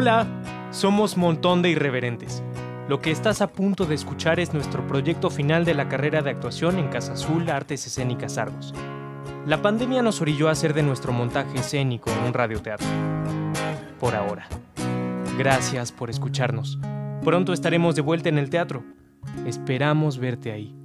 Hola, somos Montón de Irreverentes. Lo que estás a punto de escuchar es nuestro proyecto final de la carrera de actuación en Casa Azul Artes Escénicas Argos. La pandemia nos orilló a hacer de nuestro montaje escénico en un radioteatro. Por ahora. Gracias por escucharnos. Pronto estaremos de vuelta en el teatro. Esperamos verte ahí.